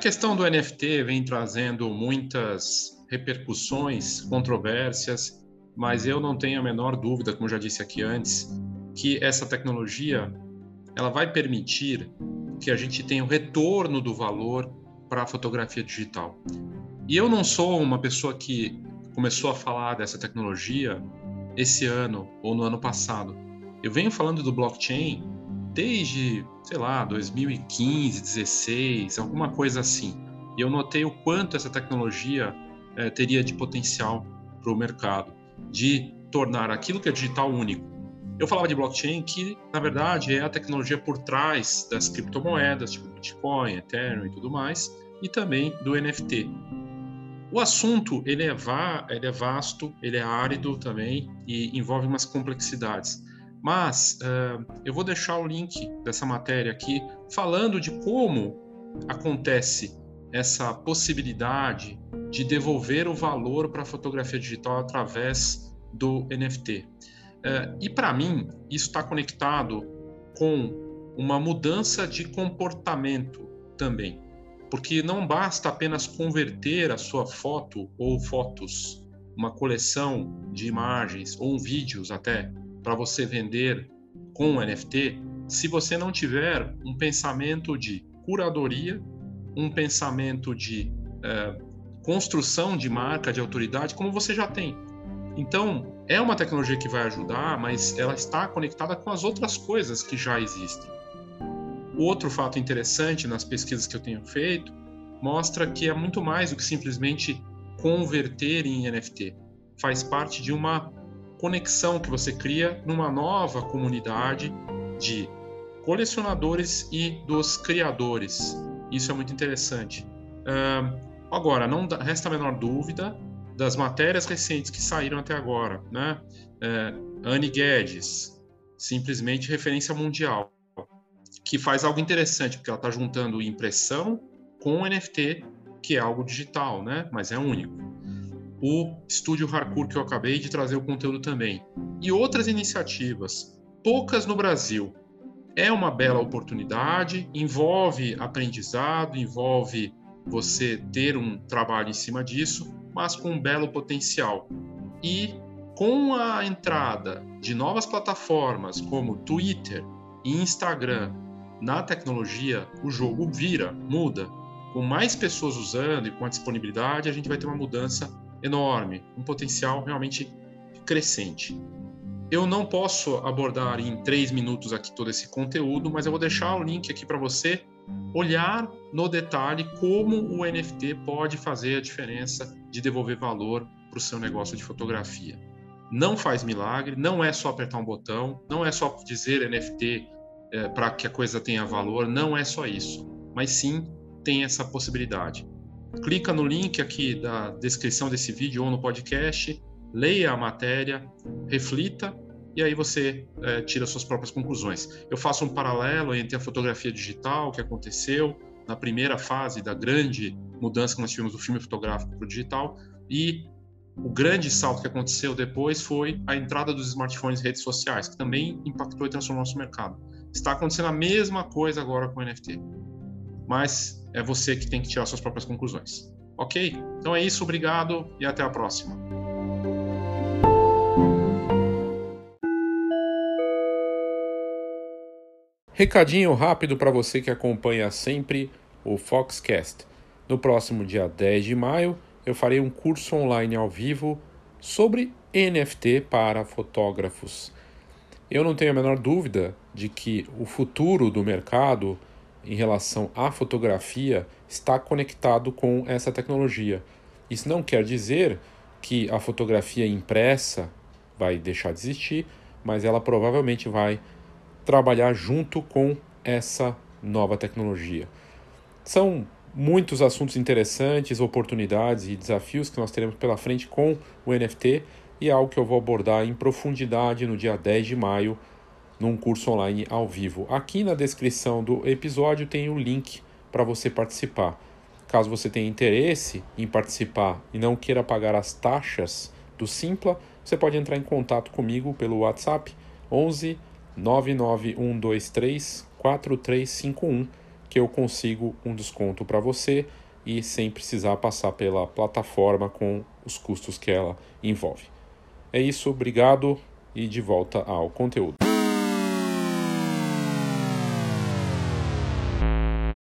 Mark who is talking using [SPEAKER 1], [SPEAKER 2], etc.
[SPEAKER 1] questão do NFT vem trazendo muitas repercussões, controvérsias, mas eu não tenho a menor dúvida, como já disse aqui antes, que essa tecnologia ela vai permitir que a gente tenha o retorno do valor para a fotografia digital. E eu não sou uma pessoa que começou a falar dessa tecnologia esse ano ou no ano passado. Eu venho falando do blockchain desde, sei lá, 2015, 16, alguma coisa assim. E eu notei o quanto essa tecnologia é, teria de potencial para o mercado, de tornar aquilo que é digital único. Eu falava de blockchain que, na verdade, é a tecnologia por trás das criptomoedas, tipo Bitcoin, Ethereum e tudo mais, e também do NFT. O assunto ele é, va ele é vasto, ele é árido também e envolve umas complexidades. Mas uh, eu vou deixar o link dessa matéria aqui falando de como acontece essa possibilidade de devolver o valor para a fotografia digital através do NFT. Uh, e para mim, isso está conectado com uma mudança de comportamento também. Porque não basta apenas converter a sua foto ou fotos, uma coleção de imagens ou vídeos até, para você vender com NFT, se você não tiver um pensamento de curadoria, um pensamento de é, construção de marca, de autoridade, como você já tem. Então, é uma tecnologia que vai ajudar, mas ela está conectada com as outras coisas que já existem. Outro fato interessante nas pesquisas que eu tenho feito mostra que é muito mais do que simplesmente converter em NFT. Faz parte de uma conexão que você cria numa nova comunidade de colecionadores e dos criadores. Isso é muito interessante. Uh, agora, não resta a menor dúvida das matérias recentes que saíram até agora, né? Uh, Anne Guedes, simplesmente referência mundial que faz algo interessante, porque ela está juntando impressão com NFT, que é algo digital, né? Mas é único. O Estúdio Hardcore que eu acabei de trazer o conteúdo também. E outras iniciativas, poucas no Brasil. É uma bela oportunidade, envolve aprendizado, envolve você ter um trabalho em cima disso, mas com um belo potencial. E com a entrada de novas plataformas como Twitter e Instagram na tecnologia, o jogo vira, muda. Com mais pessoas usando e com a disponibilidade, a gente vai ter uma mudança enorme, um potencial realmente crescente. Eu não posso abordar em três minutos aqui todo esse conteúdo, mas eu vou deixar o link aqui para você olhar no detalhe como o NFT pode fazer a diferença de devolver valor para o seu negócio de fotografia. Não faz milagre, não é só apertar um botão, não é só dizer NFT é, para que a coisa tenha valor, não é só isso, mas sim tem essa possibilidade. Clica no link aqui da descrição desse vídeo ou no podcast, leia a matéria, reflita e aí você é, tira suas próprias conclusões. Eu faço um paralelo entre a fotografia digital que aconteceu na primeira fase da grande mudança que nós tivemos do filme fotográfico para o digital e o grande salto que aconteceu depois foi a entrada dos smartphones e redes sociais, que também impactou e transformou nosso mercado. Está acontecendo a mesma coisa agora com o NFT. Mas é você que tem que tirar suas próprias conclusões. Ok? Então é isso, obrigado e até a próxima.
[SPEAKER 2] Recadinho rápido para você que acompanha sempre o Foxcast. No próximo dia 10 de maio, eu farei um curso online ao vivo sobre NFT para fotógrafos. Eu não tenho a menor dúvida de que o futuro do mercado em relação à fotografia está conectado com essa tecnologia. Isso não quer dizer que a fotografia impressa vai deixar de existir, mas ela provavelmente vai trabalhar junto com essa nova tecnologia. São muitos assuntos interessantes, oportunidades e desafios que nós teremos pela frente com o NFT e é algo que eu vou abordar em profundidade no dia 10 de maio, num curso online ao vivo. Aqui na descrição do episódio tem o link para você participar. Caso você tenha interesse em participar e não queira pagar as taxas do Simpla, você pode entrar em contato comigo pelo WhatsApp 11 99123 4351 que eu consigo um desconto para você e sem precisar passar pela plataforma com os custos que ela envolve. É isso, obrigado e de volta ao conteúdo.